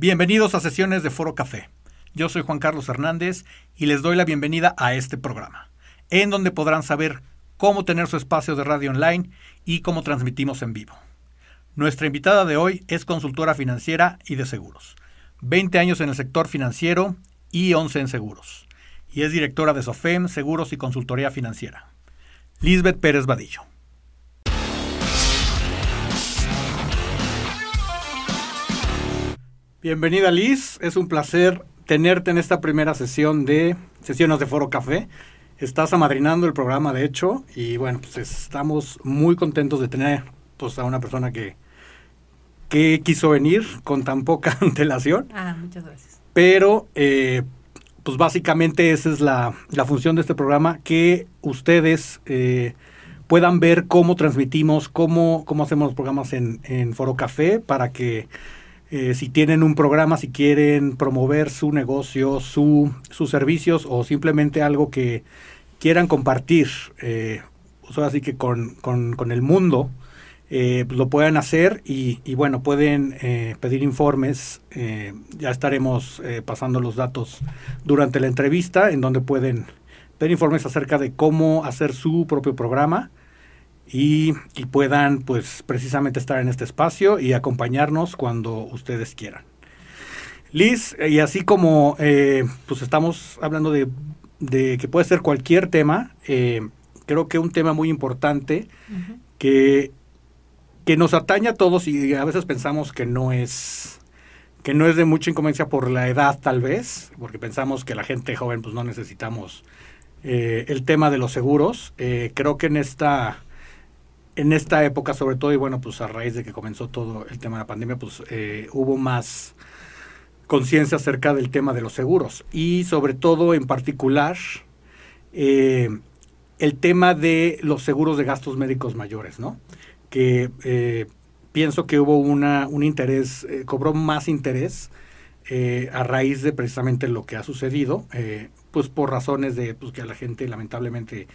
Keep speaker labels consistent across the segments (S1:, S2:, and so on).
S1: Bienvenidos a sesiones de Foro Café. Yo soy Juan Carlos Hernández y les doy la bienvenida a este programa, en donde podrán saber cómo tener su espacio de radio online y cómo transmitimos en vivo. Nuestra invitada de hoy es consultora financiera y de seguros. 20 años en el sector financiero y 11 en seguros. Y es directora de SOFEM, Seguros y Consultoría Financiera. Lisbeth Pérez Vadillo. Bienvenida Liz, es un placer tenerte en esta primera sesión de sesiones de Foro Café. Estás amadrinando el programa, de hecho, y bueno, pues estamos muy contentos de tener pues, a una persona que, que quiso venir con tan poca antelación.
S2: Ah, muchas gracias.
S1: Pero, eh, pues básicamente esa es la, la, función de este programa, que ustedes eh, puedan ver cómo transmitimos, cómo, cómo hacemos los programas en, en Foro Café, para que eh, si tienen un programa, si quieren promover su negocio, su, sus servicios o simplemente algo que quieran compartir, eh, pues así que con, con, el mundo, eh, pues lo puedan hacer y, y bueno, pueden eh, pedir informes. ya estaremos pasando los datos durante la entrevista en donde pueden pedir informes acerca de cómo hacer su propio programa y, puedan pues precisamente estar en este espacio y acompañarnos cuando ustedes quieran. Liz, y así como eh, pues estamos hablando de, que puede ser cualquier tema, eh, creo que un tema muy importante que, que nos atañe a todos y a veces pensamos que no es que no es de mucha inconveniencia por la edad tal vez, porque pensamos que la gente joven pues no necesitamos eh, el tema de los seguros. creo que en esta en esta época sobre todo y bueno pues a raíz de que comenzó todo el tema de la pandemia pues eh, hubo más conciencia acerca del tema de los seguros. Y sobre todo en particular eh, el tema de los seguros de gastos médicos mayores no que eh, pienso que hubo una un interés cobró más interés a raíz de precisamente lo que ha sucedido pues por razones de pues que a la gente lamentablemente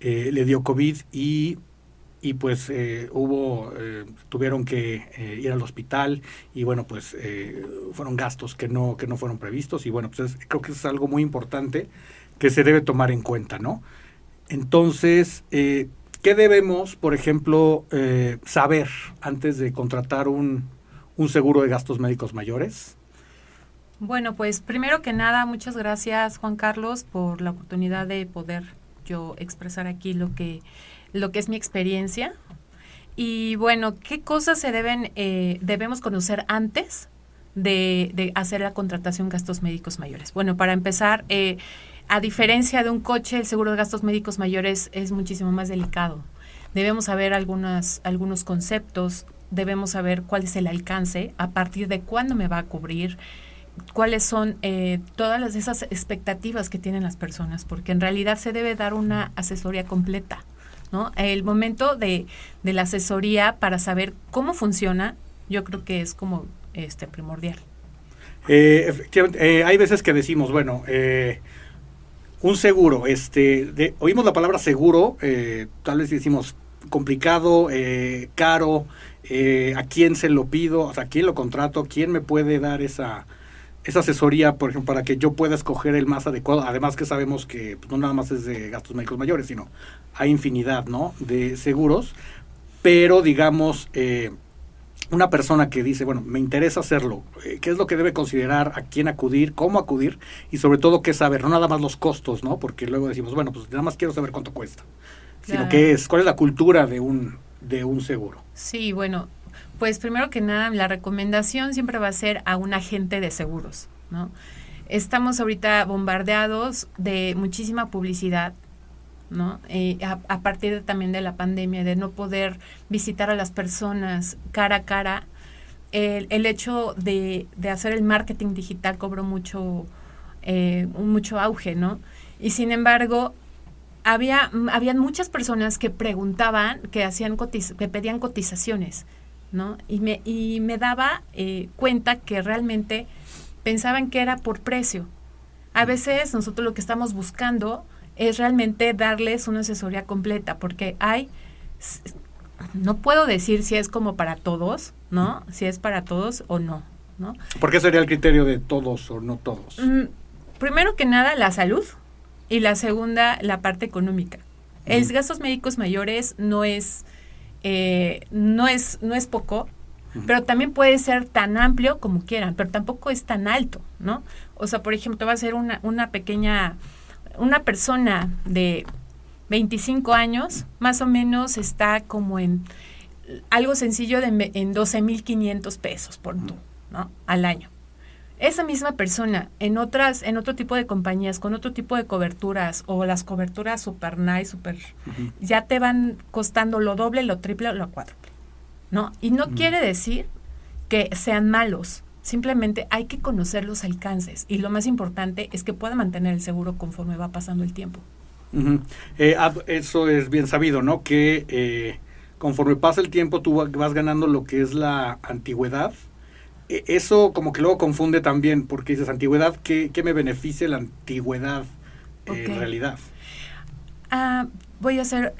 S1: le dio covid y y pues eh, hubo, eh, tuvieron que eh, ir al hospital y bueno, pues fueron gastos que no, que no fueron previstos y bueno, pues creo que es algo muy importante que se debe tomar en cuenta, ¿no? Entonces, ¿qué debemos, por ejemplo, saber antes de contratar un, un seguro de gastos médicos mayores?
S2: Bueno, pues primero que nada, muchas gracias Juan Carlos por la oportunidad de poder yo expresar aquí lo que lo que es mi experiencia. Y bueno, ¿qué cosas se deben, eh, debemos conocer antes de, hacer la contratación gastos médicos mayores? Bueno, para empezar, eh, a diferencia de un coche, el seguro de gastos médicos mayores es muchísimo más delicado. Debemos saber algunas, algunos conceptos, debemos saber cuál es el alcance, a partir de cuándo me va a cubrir, cuáles son eh, todas esas expectativas que tienen las personas, porque en realidad se debe dar una asesoría completa. El momento de, la asesoría para saber cómo funciona, yo creo que es como este primordial.
S1: Eh, efectivamente, eh, hay veces que decimos, bueno, eh, un seguro, este, oímos la palabra seguro, tal vez decimos complicado, caro, a quién se lo pido, o sea, quién lo contrato, quién me puede dar esa, esa asesoría, por ejemplo, para que yo pueda escoger el más adecuado. Además que sabemos que pues, no nada más es de gastos médicos mayores, sino hay infinidad, ¿no? De seguros. Pero, digamos, eh, una persona que dice, bueno, me interesa hacerlo, eh, ¿qué es lo que debe considerar? ¿A quién acudir? ¿Cómo acudir? Y sobre todo, ¿qué saber? No nada más los costos, ¿no? Porque luego decimos, bueno, pues nada más quiero saber cuánto cuesta. Sino qué es, cuál es la cultura de un, de un seguro.
S2: Sí, bueno, pues primero que nada, la recomendación siempre va a ser a un agente de seguros, ¿no? Estamos ahorita bombardeados de muchísima publicidad, ¿no? Eh, a, partir también de la pandemia, de no poder visitar a las personas cara a cara, el, hecho de, de, hacer el marketing digital cobró mucho, eh, mucho auge, ¿no? Y sin embargo, había, muchas personas que preguntaban, que hacían que pedían cotizaciones ¿no? Y me, y me daba eh, cuenta que realmente pensaban que era por precio. A veces nosotros lo que estamos buscando es realmente darles una asesoría completa, porque hay, no puedo decir si es como para todos, ¿no? Si es para todos o no, ¿no?
S1: ¿Por qué sería el criterio de todos o no todos?
S2: Mm, primero que nada, la salud y la segunda, la parte económica. El gastos médicos mayores no es, eh, no es, no es poco, pero también puede ser tan amplio como quieran, pero tampoco es tan alto, ¿no? O sea, por ejemplo, va a ser una, una pequeña, una persona de 25 años, más o menos está como en algo sencillo de, en 12.500 pesos por tú, ¿no? Al año. Esa misma persona en otras, en otro tipo de compañías, con otro tipo de coberturas, o las coberturas super nice, super, ya te van costando lo doble, lo triple, lo cuádruple, ¿no? Y no quiere decir que sean malos, simplemente hay que conocer los alcances, y lo más importante es que pueda mantener el seguro conforme va pasando el tiempo.
S1: Eh, eso es bien sabido, ¿no? Que eh, conforme pasa el tiempo tú vas ganando lo que es la antigüedad. Eso como que luego confunde también, porque dices antigüedad, ¿qué, me beneficia la antigüedad eh, en realidad?
S2: Ah, voy a hacer,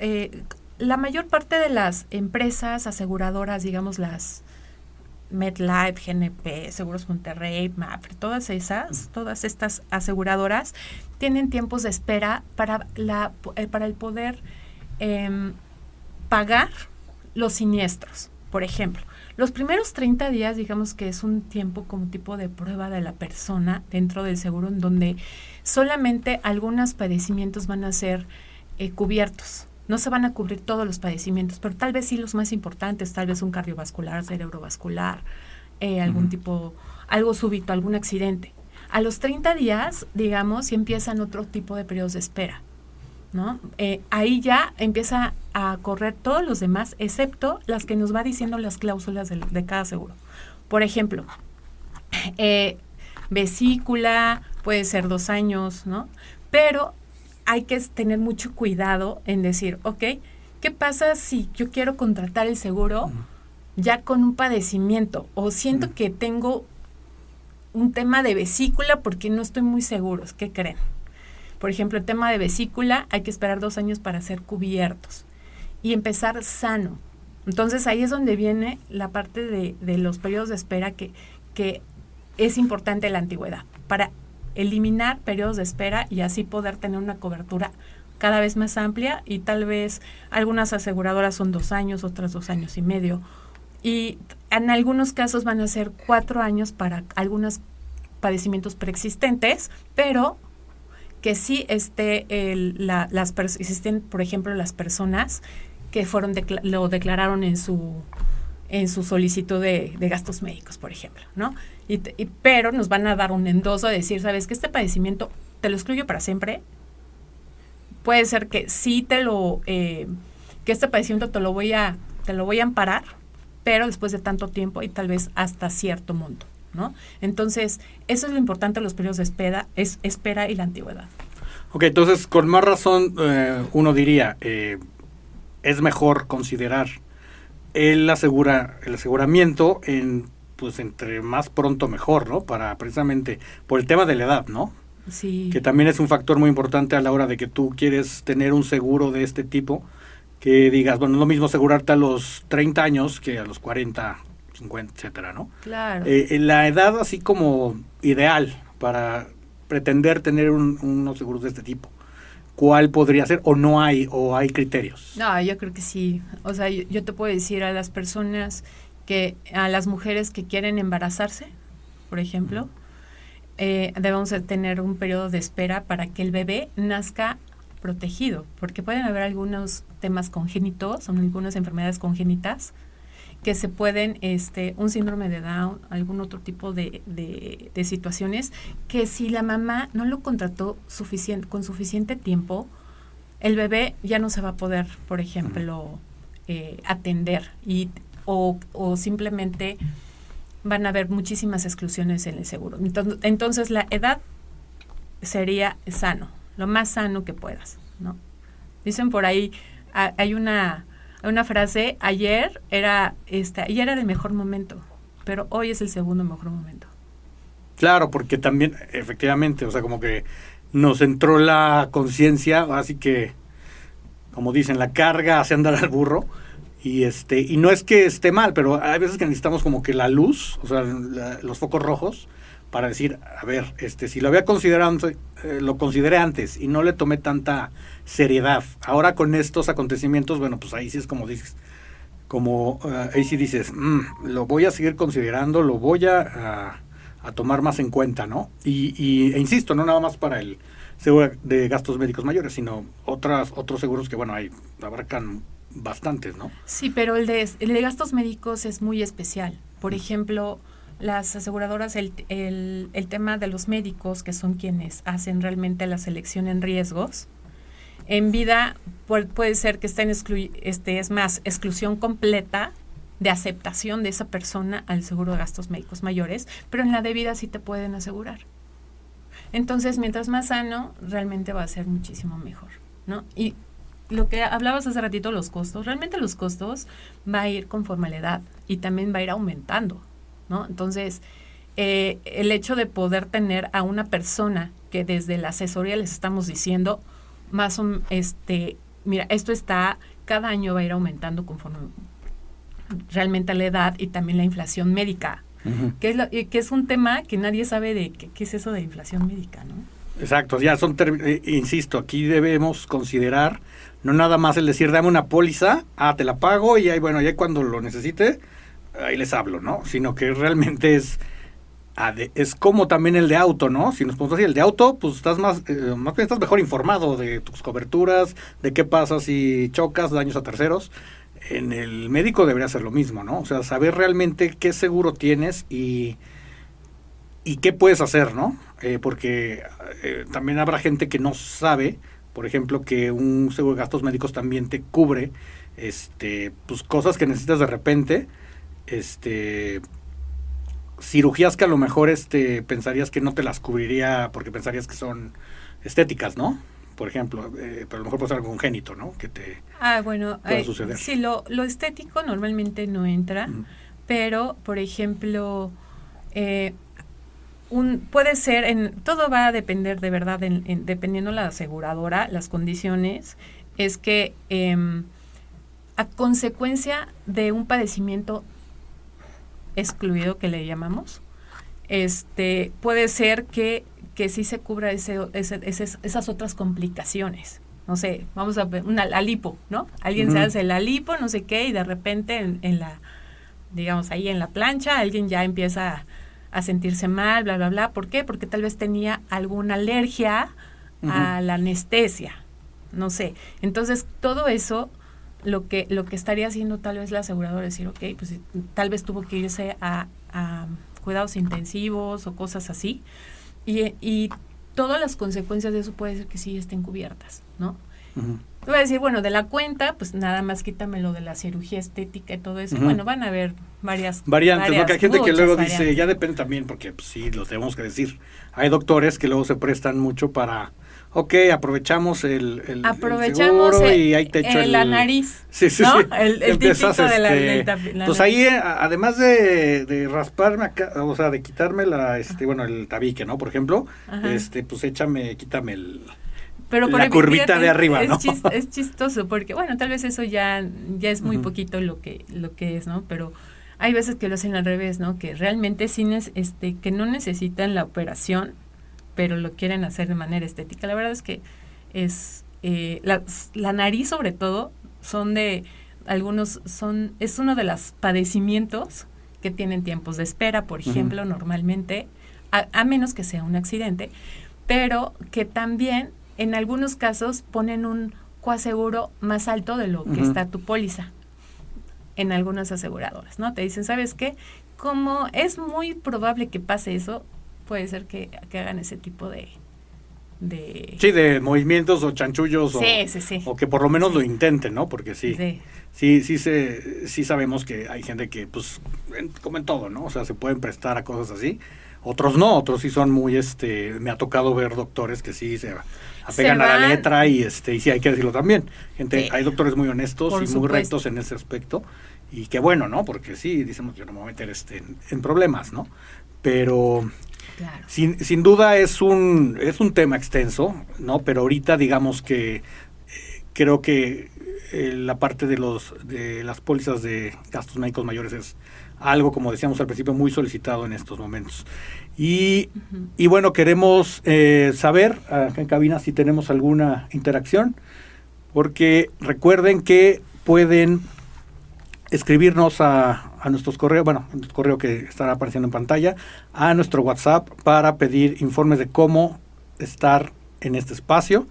S2: la mayor parte de las empresas aseguradoras, digamos las MedLife, GNP, Seguros Monterrey, MAPRE, todas esas, todas estas aseguradoras tienen tiempos de espera para, la, eh, para el poder em, pagar los siniestros. Por ejemplo, los primeros 30 días, digamos que es un tiempo como tipo de prueba de la persona dentro del seguro, en donde solamente algunos padecimientos van a ser eh, cubiertos. No se van a cubrir todos los padecimientos, pero tal vez sí los más importantes, tal vez un cardiovascular, cerebrovascular, eh, algún tipo, algo súbito, algún accidente. A los 30 días, digamos, y empiezan otro tipo de periodos de espera. ¿No? Eh, ahí ya empieza a correr todos los demás, excepto las que nos va diciendo las cláusulas de, cada seguro. Por ejemplo, eh, vesícula, puede ser dos años, ¿no? Pero hay que tener mucho cuidado en decir, ok, ¿qué pasa si yo quiero contratar el seguro ya con un padecimiento o siento que tengo un tema de vesícula porque no estoy muy seguro? ¿Qué creen? Por ejemplo, el tema de vesícula hay que esperar dos años para ser cubiertos y empezar sano. Entonces ahí es donde viene la parte de, los periodos de espera que, que es importante la antigüedad. Para eliminar periodos de espera y así poder tener una cobertura cada vez más amplia y tal vez algunas aseguradoras son dos años, otras dos años y medio. Y en algunos casos van a ser cuatro años para algunos padecimientos preexistentes, pero que sí esté las existen, por ejemplo, las personas que fueron lo declararon en su en su solicitud de, gastos médicos, por ejemplo, ¿no? Pero nos van a dar un endoso de decir, ¿sabes que este padecimiento te lo excluyo para siempre? Puede ser que sí te lo, eh, que este padecimiento te lo voy a, te lo voy a amparar, pero después de tanto tiempo y tal vez hasta cierto monto, ¿no? Entonces, eso es lo importante de los periodos de espera, es espera y la antigüedad.
S1: Ok, entonces, con más razón, eh, uno diría, eh, es mejor considerar él asegura el aseguramiento en pues entre más pronto mejor, ¿no? Para precisamente por el tema de la edad, ¿no?
S2: Sí.
S1: Que también es un factor muy importante a la hora de que tú quieres tener un seguro de este tipo, que digas, bueno, es lo mismo asegurarte a los 30 años que a los 40, 50, etcétera, ¿no?
S2: Claro.
S1: Eh, la edad así como ideal para pretender tener unos seguros de este tipo cuál podría ser o no hay o hay criterios.
S2: No, yo creo que sí. O sea, yo, te puedo decir a las personas que, a las mujeres que quieren embarazarse, por ejemplo, eh, debemos tener un periodo de espera para que el bebé nazca protegido, porque pueden haber algunos temas congénitos, son algunas enfermedades congénitas que se pueden, este, un síndrome de Down, algún otro tipo de, de, situaciones, que si la mamá no lo contrató suficiente, con suficiente tiempo, el bebé ya no se va a poder, por ejemplo, eh, atender y, o, o, simplemente van a haber muchísimas exclusiones en el seguro. Entonces, entonces la edad sería sano, lo más sano que puedas, ¿no? Dicen por ahí, hay una una frase, ayer era, esta, ayer era el mejor momento, pero hoy es el segundo mejor momento.
S1: Claro, porque también, efectivamente, o sea, como que nos entró la conciencia, así que, como dicen, la carga hace andar al burro, Y este y no es que esté mal, pero hay veces que necesitamos como que la luz, o sea, los focos rojos para decir, a ver, este si lo había considerado eh, lo consideré antes y no le tomé tanta seriedad. Ahora con estos acontecimientos, bueno, pues ahí sí es como dices, como eh, ahí sí dices, mm, lo voy a seguir considerando, lo voy a, a, tomar más en cuenta, ¿no? Y, y e insisto, no nada más para el seguro de gastos médicos mayores, sino otras otros seguros que, bueno, hay abarcan bastantes, ¿no?
S2: Sí, pero el de, el de gastos médicos es muy especial. Por mm. ejemplo, las aseguradoras, el, el, el, tema de los médicos, que son quienes hacen realmente la selección en riesgos, en vida puede, ser que estén este, es más, exclusión completa de aceptación de esa persona al seguro de gastos médicos mayores, pero en la de vida sí te pueden asegurar. Entonces, mientras más sano, realmente va a ser muchísimo mejor, ¿no? Y lo que hablabas hace ratito, los costos, realmente los costos va a ir conforme a la edad y también va a ir aumentando, ¿no? Entonces, eh, el hecho de poder tener a una persona que desde la asesoría les estamos diciendo, más o este, mira, esto está, cada año va a ir aumentando conforme realmente la edad y también la inflación médica, que, es que es un tema que nadie sabe de qué, es eso de inflación médica, ¿no?
S1: Exacto, ya son, eh, insisto, aquí debemos considerar no nada más el decir, dame una póliza, ah, te la pago y ahí, bueno, ya cuando lo necesite, ahí les hablo, ¿no? Sino que realmente es es como también el de auto, ¿no? Si nos ponemos así, el de auto, pues estás más, eh, más bien estás mejor informado de tus coberturas, de qué pasa si chocas, daños a terceros. En el médico debería ser lo mismo, ¿no? O sea, saber realmente qué seguro tienes y, y qué puedes hacer, ¿no? Eh, porque eh, también habrá gente que no sabe, por ejemplo, que un seguro de gastos médicos también te cubre, este, pues cosas que necesitas de repente, este, cirugías que a lo mejor este pensarías que no te las cubriría porque pensarías que son estéticas, ¿no? Por ejemplo, eh, pero a lo mejor puede ser algo congénito, ¿no? Que te
S2: ah, bueno, eh, Sí, lo, lo estético normalmente no entra, pero, por ejemplo, eh, un, puede ser, en, todo va a depender de verdad, en, dependiendo la aseguradora, las condiciones, es que em, a consecuencia de un padecimiento excluido que le llamamos, este, puede ser que, que sí se cubra ese, esas otras complicaciones. No sé, vamos a ver, una, la lipo, ¿no? Alguien se hace la lipo, no sé qué, y de repente en, la, digamos, ahí en la plancha, alguien ya empieza a, sentirse mal, bla, bla, bla. ¿Por qué? Porque tal vez tenía alguna alergia a la anestesia, no sé. Entonces, todo eso lo que, lo que estaría haciendo tal vez la aseguradora es decir, ok, pues tal vez tuvo que irse a, cuidados intensivos o cosas así. Y, y, todas las consecuencias de eso puede ser que sí estén cubiertas, ¿no? Voy a decir, bueno, de la cuenta, pues nada más quítame lo de la cirugía estética y todo eso. Bueno, van a haber varias
S1: variantes, porque hay gente que luego dice, ya depende también, porque pues, sí, lo tenemos que decir. Hay doctores que luego se prestan mucho para ok, aprovechamos el, el,
S2: aprovechamos
S1: seguro y ahí te echo
S2: el, la nariz.
S1: Sí, sí,
S2: ¿no?
S1: sí.
S2: El, el de la,
S1: este, Pues ahí, además de, de rasparme acá, o sea, de quitarme la, este, bueno, el tabique, ¿no? Por ejemplo, este, pues échame, quítame el... Pero la curvita de arriba,
S2: es,
S1: ¿no?
S2: es chistoso porque, bueno, tal vez eso ya, ya es muy poquito lo que, lo que es, ¿no? Pero hay veces que lo hacen al revés, ¿no? Que realmente cines, este, que no necesitan la operación, pero lo quieren hacer de manera estética. La verdad es que es eh, la, la, nariz sobre todo son de algunos son es uno de los padecimientos que tienen tiempos de espera, por ejemplo, normalmente a, menos que sea un accidente, pero que también en algunos casos ponen un coaseguro más alto de lo que está tu póliza en algunas aseguradoras, ¿no? Te dicen, ¿sabes qué? Como es muy probable que pase eso, puede ser que, hagan ese tipo de, de...
S1: Sí, de movimientos o chanchullos o, o, que por lo menos lo intenten, ¿no? Porque sí, sí, sí, se, sí sabemos que hay gente que, pues, como en todo, ¿no? O sea, se pueden prestar a cosas así. Otros no, otros sí son muy, este, me ha tocado ver doctores que sí se apegan a la letra y, este, y sí hay que decirlo también. Gente, hay doctores muy honestos y muy rectos en ese aspecto y qué bueno, ¿no? Porque sí, decimos que no me voy a meter este, en problemas, ¿no? Pero sin, sin duda es un, es un tema extenso, ¿no? Pero ahorita digamos que eh, creo que eh, la parte de los de las pólizas de gastos médicos mayores es algo, como decíamos al principio, muy solicitado en estos momentos. Y, y bueno, queremos eh, saber acá en cabina si tenemos alguna interacción, porque recuerden que pueden escribirnos a, a nuestros correos, bueno, el correo que estará apareciendo en pantalla, a nuestro WhatsApp para pedir informes de cómo estar en este espacio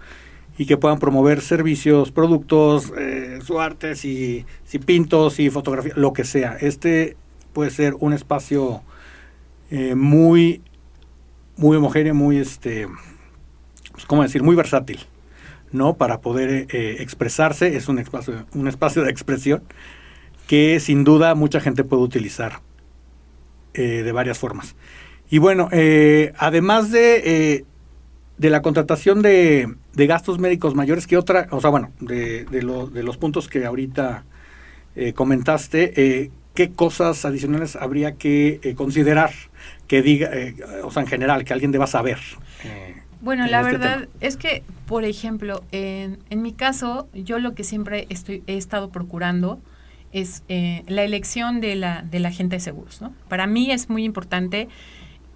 S1: y que puedan promover servicios, productos, eh, su arte, si, si pintos, si fotografía, lo que sea. Este puede ser un espacio eh, muy, muy homogéneo, muy, este, pues, ¿cómo decir? Muy versátil, ¿no? Para poder eh, expresarse, es un espacio, un espacio de expresión que sin duda mucha gente puede utilizar de varias formas. Y bueno, además de de la contratación de, de, gastos médicos mayores, que otra, o sea, bueno, de, de, de los puntos que ahorita eh, comentaste, eh, ¿qué cosas adicionales habría que eh, considerar que diga, o sea, en general, que alguien deba saber?
S2: bueno, la este verdad es que, por ejemplo, en, en, mi caso, yo lo que siempre estoy, he estado procurando es la elección de la, de la agente de seguros, ¿no? Para mí es muy importante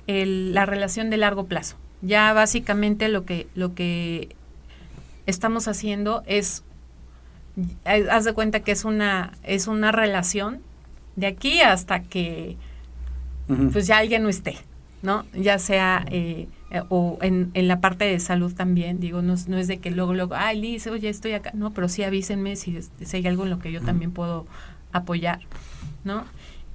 S2: el, la relación de largo plazo ya básicamente lo que, lo que estamos haciendo es, haz de cuenta que es una, es una relación de aquí hasta que pues ya alguien no esté, ¿no? Ya sea eh, o en, en, la parte de salud también, digo, no, no, es de que luego, luego, ay, Liz, oye, estoy acá, no, pero sí avísenme si, si hay algo en lo que yo también puedo apoyar, ¿no?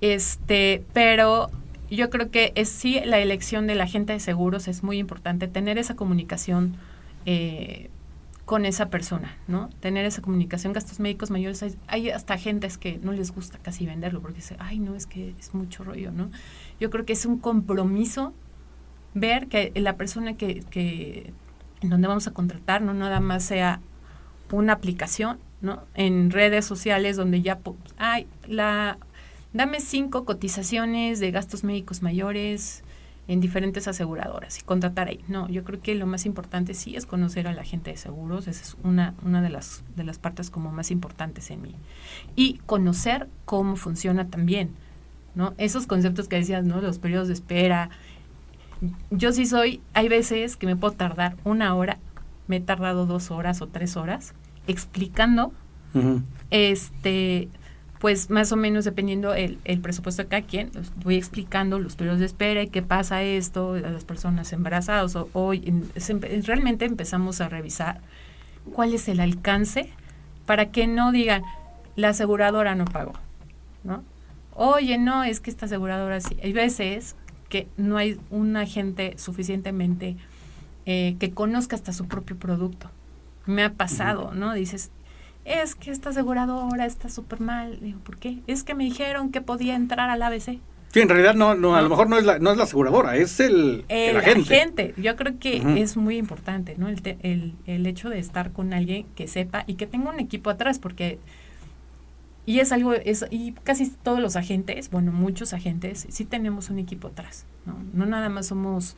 S2: Este, pero yo creo que es sí la elección de la gente de seguros es muy importante, tener esa comunicación eh, con esa persona, ¿no? Tener esa comunicación, gastos médicos mayores, hay, hasta gentes que no les gusta casi venderlo porque dicen, ay, no, es que es mucho rollo, ¿no? Yo creo que es un compromiso ver que la persona que, que en donde vamos a contratar no nada más sea una aplicación, ¿no? En redes sociales donde ya, ay, la dame cinco cotizaciones de gastos médicos mayores en diferentes aseguradoras y contratar ahí. No, yo creo que lo más importante sí es conocer a la gente de seguros, esa es una, una de, las, de las partes como más importantes en mí. Y conocer cómo funciona también, ¿no? Esos conceptos que decías, ¿no? Los periodos de espera. Yo sí soy, hay veces que me puedo tardar una hora, me he tardado dos horas o tres horas explicando este pues más o menos dependiendo el, el presupuesto de cada quien, voy explicando los periodos de espera y qué pasa esto a las personas embarazadas. O, hoy realmente empezamos a revisar cuál es el alcance para que no digan la aseguradora no pagó, ¿no? Oye, no, es que esta aseguradora sí. Hay veces que no hay un agente suficientemente eh, que conozca hasta su propio producto. Me ha pasado, ¿no? Dices, es que esta aseguradora está súper mal. Digo, ¿por qué? Es que me dijeron que podía entrar al ABC.
S1: Sí, en realidad no, no, a lo mejor no es la, no es la aseguradora, es el,
S2: el, agente. Yo creo que es muy importante, ¿no? El, el, el, hecho de estar con alguien que sepa y que tenga un equipo atrás, porque y es algo, es, y casi todos los agentes, bueno, muchos agentes, sí tenemos un equipo atrás, ¿no? No nada más somos,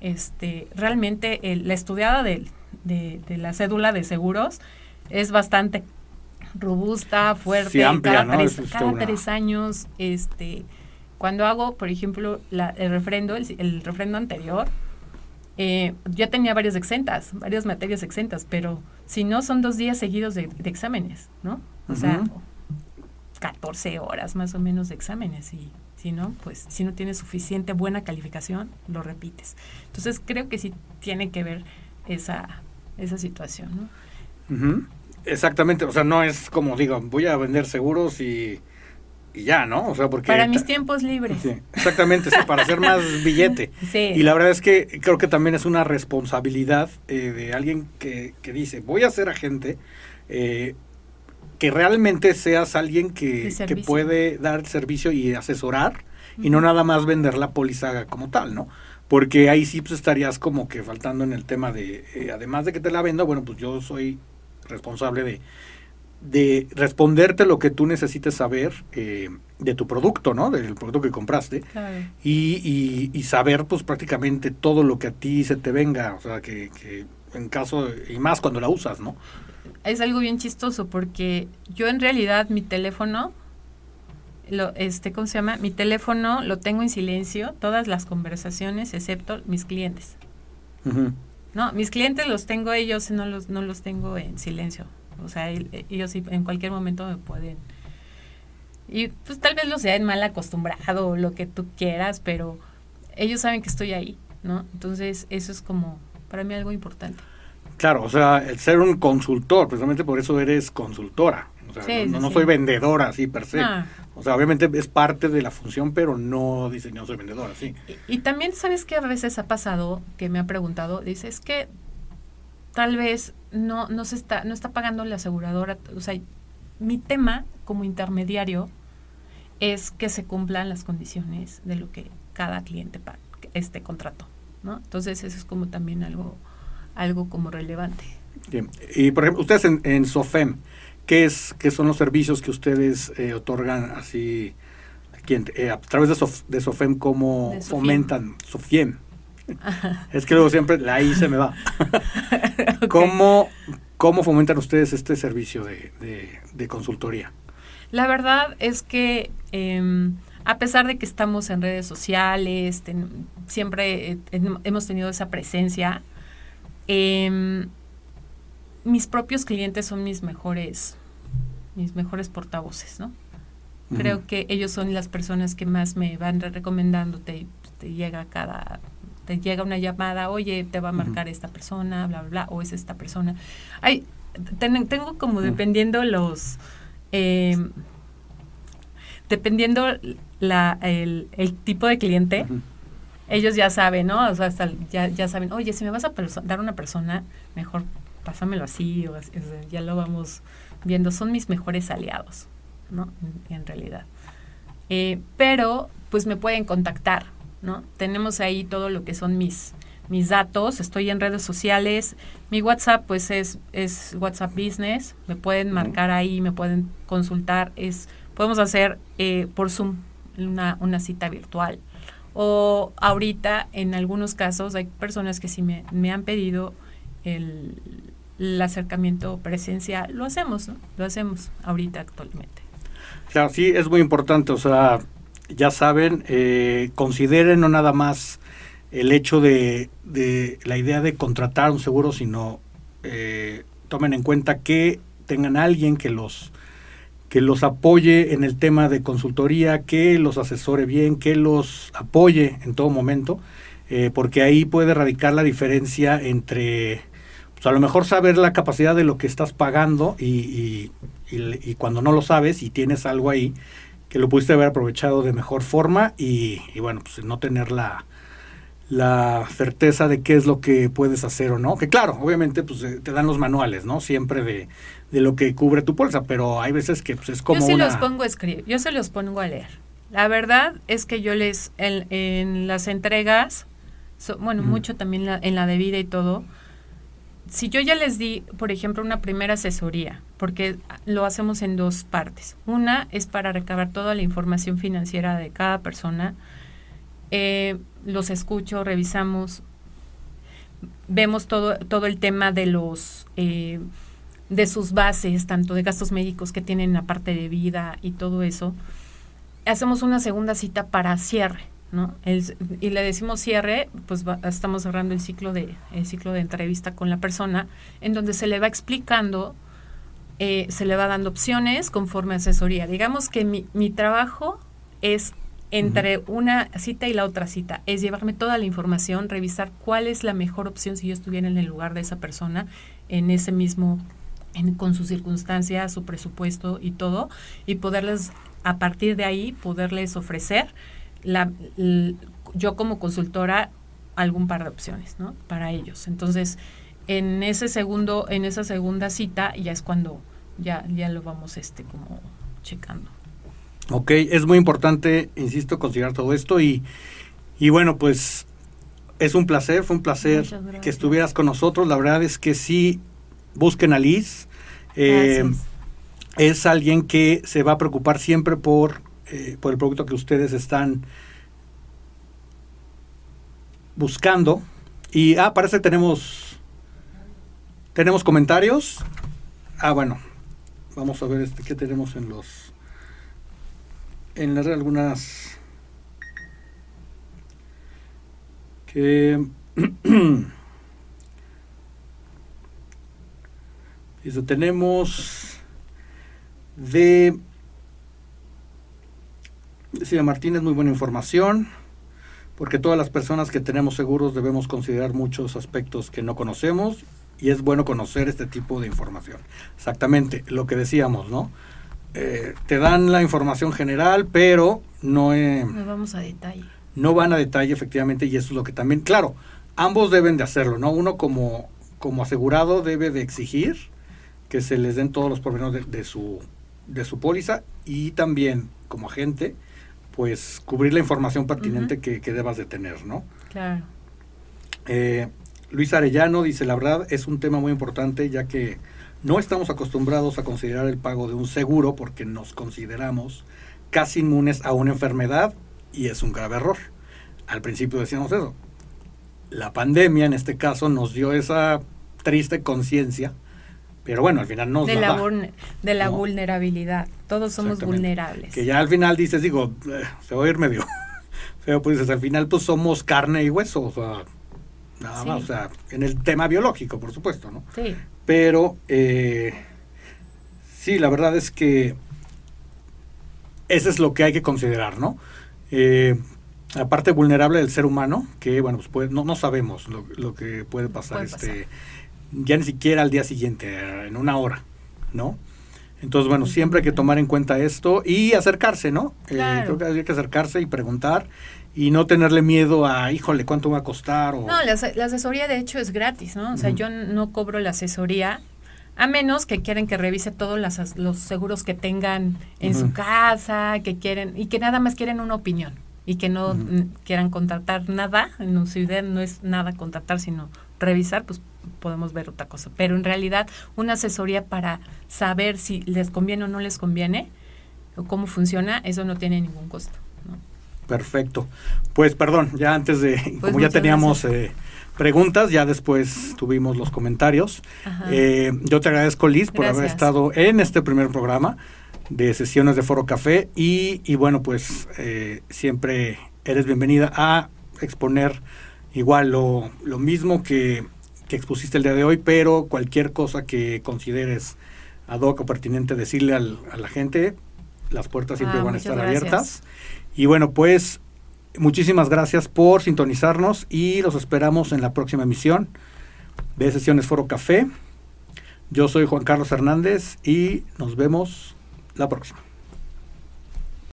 S2: este, realmente la estudiada de, de, de la cédula de seguros es bastante robusta, fuerte, cada, tres, años, este, cuando hago, por ejemplo, la, el refrendo, el, refrendo anterior, eh, ya tenía varias exentas, varias materias exentas, pero si no son dos días seguidos de, exámenes, ¿no? O sea, 14 horas más o menos de exámenes y si no, pues si no tienes suficiente buena calificación, lo repites. Entonces creo que sí tiene que ver esa, esa situación, ¿no?
S1: Exactamente, o sea, no es como digo, voy a vender seguros y, ya, ¿no? O sea, porque...
S2: Para mis tiempos libres.
S1: Sí, exactamente, sí, para hacer más billete. Sí. Y la verdad es que creo que también es una responsabilidad eh, de alguien que, que, dice, voy a ser agente, eh, que realmente seas alguien que, que, puede dar servicio y asesorar y no nada más vender la póliza como tal, ¿no? Porque ahí sí pues, estarías como que faltando en el tema de, eh, además de que te la vendo, bueno, pues yo soy responsable de, de responderte lo que tú necesites saber eh, de tu producto, ¿no? Del producto que compraste. Y, y, saber, pues, prácticamente todo lo que a ti se te venga. O sea, que, que en caso, y más cuando la usas, ¿no?
S2: Es algo bien chistoso porque yo en realidad mi teléfono, lo, este, ¿cómo se llama? Mi teléfono lo tengo en silencio, todas las conversaciones, excepto mis clientes. No, mis clientes los tengo ellos, no los, no los tengo en silencio. O sea, ellos en cualquier momento me pueden... Y pues tal vez los sean mal acostumbrado o lo que tú quieras, pero ellos saben que estoy ahí, ¿no? Entonces eso es como para mí algo importante.
S1: Claro, o sea, el ser un consultor, precisamente por eso eres consultora. O sea, no, soy vendedora así per se. Ah. O sea, obviamente es parte de la función, pero no dice no soy vendedora, sí.
S2: Y, también, ¿sabes qué a veces ha pasado? Que me ha preguntado, dice, es que tal vez no, no se está, no está pagando la aseguradora. O sea, mi tema como intermediario es que se cumplan las condiciones de lo que cada cliente este contrato, ¿no? Entonces eso es como también algo algo como relevante.
S1: Bien. Y por ejemplo, ustedes en, SOFEM, ¿qué, es, ¿qué son los servicios que ustedes eh, otorgan así aquí eh, a través de, de SOFEM? ¿Cómo fomentan? SOFIEM. Es que luego siempre la I se me va. ¿Cómo, ¿Cómo fomentan ustedes este servicio de, consultoría?
S2: La verdad es que em, a pesar de que estamos en redes sociales, siempre eh, hemos tenido esa presencia, Em, mis propios clientes son mis mejores, mis mejores portavoces, ¿no? Creo que ellos son las personas que más me van recomendando, te, llega cada, te llega una llamada, oye, te va a marcar esta persona, bla, bla, bla, o es esta persona. Hay, tengo como dependiendo los, em, dependiendo la, el, el, tipo de cliente, ellos ya saben, ¿no? O sea, hasta ya, ya saben, oye, si me vas a dar una persona, mejor pásamelo así, o, ya lo vamos viendo. Son mis mejores aliados, ¿no? En, realidad. Eh, pero, pues me pueden contactar, ¿no? Tenemos ahí todo lo que son mis, mis datos, estoy en redes sociales, mi WhatsApp pues es, es WhatsApp Business, me pueden marcar ahí, me pueden consultar, es, podemos hacer eh, por Zoom una, una cita virtual o ahorita, en algunos casos, hay personas que me, me han pedido el, acercamiento presencial. Lo hacemos, ¿no? Lo hacemos ahorita actualmente.
S1: Claro, sí, es muy importante. O sea, ya saben, eh, consideren no nada más el hecho de, de, la idea de contratar un seguro, sino eh, tomen en cuenta que tengan alguien que los que los apoye en el tema de consultoría, que los asesore bien, que los apoye en todo momento, eh, porque ahí puede radicar la diferencia entre, pues a lo mejor saber la capacidad de lo que estás pagando y, y, cuando no lo sabes y tienes algo ahí que lo pudiste haber aprovechado de mejor forma y, bueno, pues no tener la, la certeza de qué es lo que puedes hacer o no. Que claro, obviamente pues eh, te dan los manuales, ¿no? Siempre de, de lo que cubre tu bolsa, pero hay veces que pues, es como
S2: Yo sí los pongo a escribir, yo se los pongo a leer. La verdad es que yo les, en, en las entregas, bueno, mucho también en la de vida y todo, si yo ya les di, por ejemplo, una primera asesoría, porque lo hacemos en dos partes. Una es para recabar toda la información financiera de cada persona. Eh, los escucho, revisamos, vemos todo, todo el tema de los... Eh, de sus bases, tanto de gastos médicos que tienen la parte de vida y todo eso, hacemos una segunda cita para cierre, ¿no? y le decimos cierre, pues estamos cerrando el ciclo de el ciclo de entrevista con la persona, en donde se le va explicando, eh, se le va dando opciones conforme asesoría. Digamos que mi, mi trabajo es entre una cita y la otra cita, es llevarme toda la información, revisar cuál es la mejor opción si yo estuviera en el lugar de esa persona en ese mismo con sus circunstancias, su presupuesto y todo, y poderles, a partir de ahí, poderles ofrecer la, yo como consultora algún par de opciones, ¿no? Para ellos. Entonces, en ese segundo, en esa segunda cita ya es cuando ya, ya lo vamos este como checando.
S1: Ok, es muy importante, insisto, considerar todo esto y, y bueno, pues es un placer, fue un placer que estuvieras con nosotros. La verdad es que sí, busquen a Liz. Eh, es alguien que se va a preocupar siempre por, eh, por el producto que ustedes están buscando. Y, ah, parece que tenemos, tenemos comentarios. Ah, bueno. Vamos a ver este qué tenemos en los en las algunas que Dice, tenemos de Decía Martínez, muy buena información, porque todas las personas que tenemos seguros debemos considerar muchos aspectos que no conocemos y es bueno conocer este tipo de información. Exactamente, lo que decíamos, ¿no? Eh, te dan la información general, pero no...
S2: no vamos a detalle.
S1: No van a detalle, efectivamente, y eso es lo que también, claro, ambos deben de hacerlo, ¿no? Uno como, como asegurado debe de exigir que se les den todos los pormenores de, de, su, de su póliza y también como agente pues cubrir la información pertinente que, debas de tener, ¿no?
S2: Claro.
S1: Eh, Luis Arellano dice, la verdad es un tema muy importante ya que no estamos acostumbrados a considerar el pago de un seguro porque nos consideramos casi inmunes a una enfermedad y es un grave error. Al principio decíamos eso. La pandemia en este caso nos dio esa triste conciencia pero bueno, al final no
S2: de la, de la vulnerabilidad. Todos somos vulnerables.
S1: Que ya al final dices, digo, eh, se va a ir medio pero pues al final pues somos carne y hueso, o sea, nada más, o sea, en el tema biológico, por supuesto, ¿no?
S2: Sí.
S1: Pero eh, sí, la verdad es que eso es lo que hay que considerar, ¿no? Eh, la parte vulnerable del ser humano, que bueno, pues no, no sabemos lo, lo que puede pasar, este ya ni siquiera al día siguiente, en una hora, ¿no? Entonces, bueno, siempre hay que tomar en cuenta esto y acercarse, ¿no?
S2: Eh,
S1: creo que hay que acercarse y preguntar y no tenerle miedo a, híjole, ¿cuánto va a costar? O...
S2: No, la, asesoría de hecho es gratis, ¿no? O sea, yo no cobro la asesoría a menos que quieren que revise todos los seguros que tengan en su casa, que quieren y que nada más quieren una opinión y que no quieran contratar nada, en su idea no es nada contratar, sino revisar, pues podemos ver otra cosa. Pero en realidad una asesoría para saber si les conviene o no les conviene o cómo funciona, eso no tiene ningún costo.
S1: Perfecto. Pues perdón, ya antes de, pues como ya teníamos eh, preguntas, ya después tuvimos los comentarios. Eh, yo te agradezco, Liz, por haber estado en este primer programa de sesiones de Foro Café y, y bueno, pues eh, siempre eres bienvenida a exponer igual lo, lo mismo que que expusiste el día de hoy, pero cualquier cosa que consideres ad hoc o pertinente decirle al, a la gente, las puertas siempre ah, van a estar abiertas. Y bueno, pues muchísimas gracias por sintonizarnos y los esperamos en la próxima emisión de Sesiones Foro Café. Yo soy Juan Carlos Hernández y nos vemos la próxima.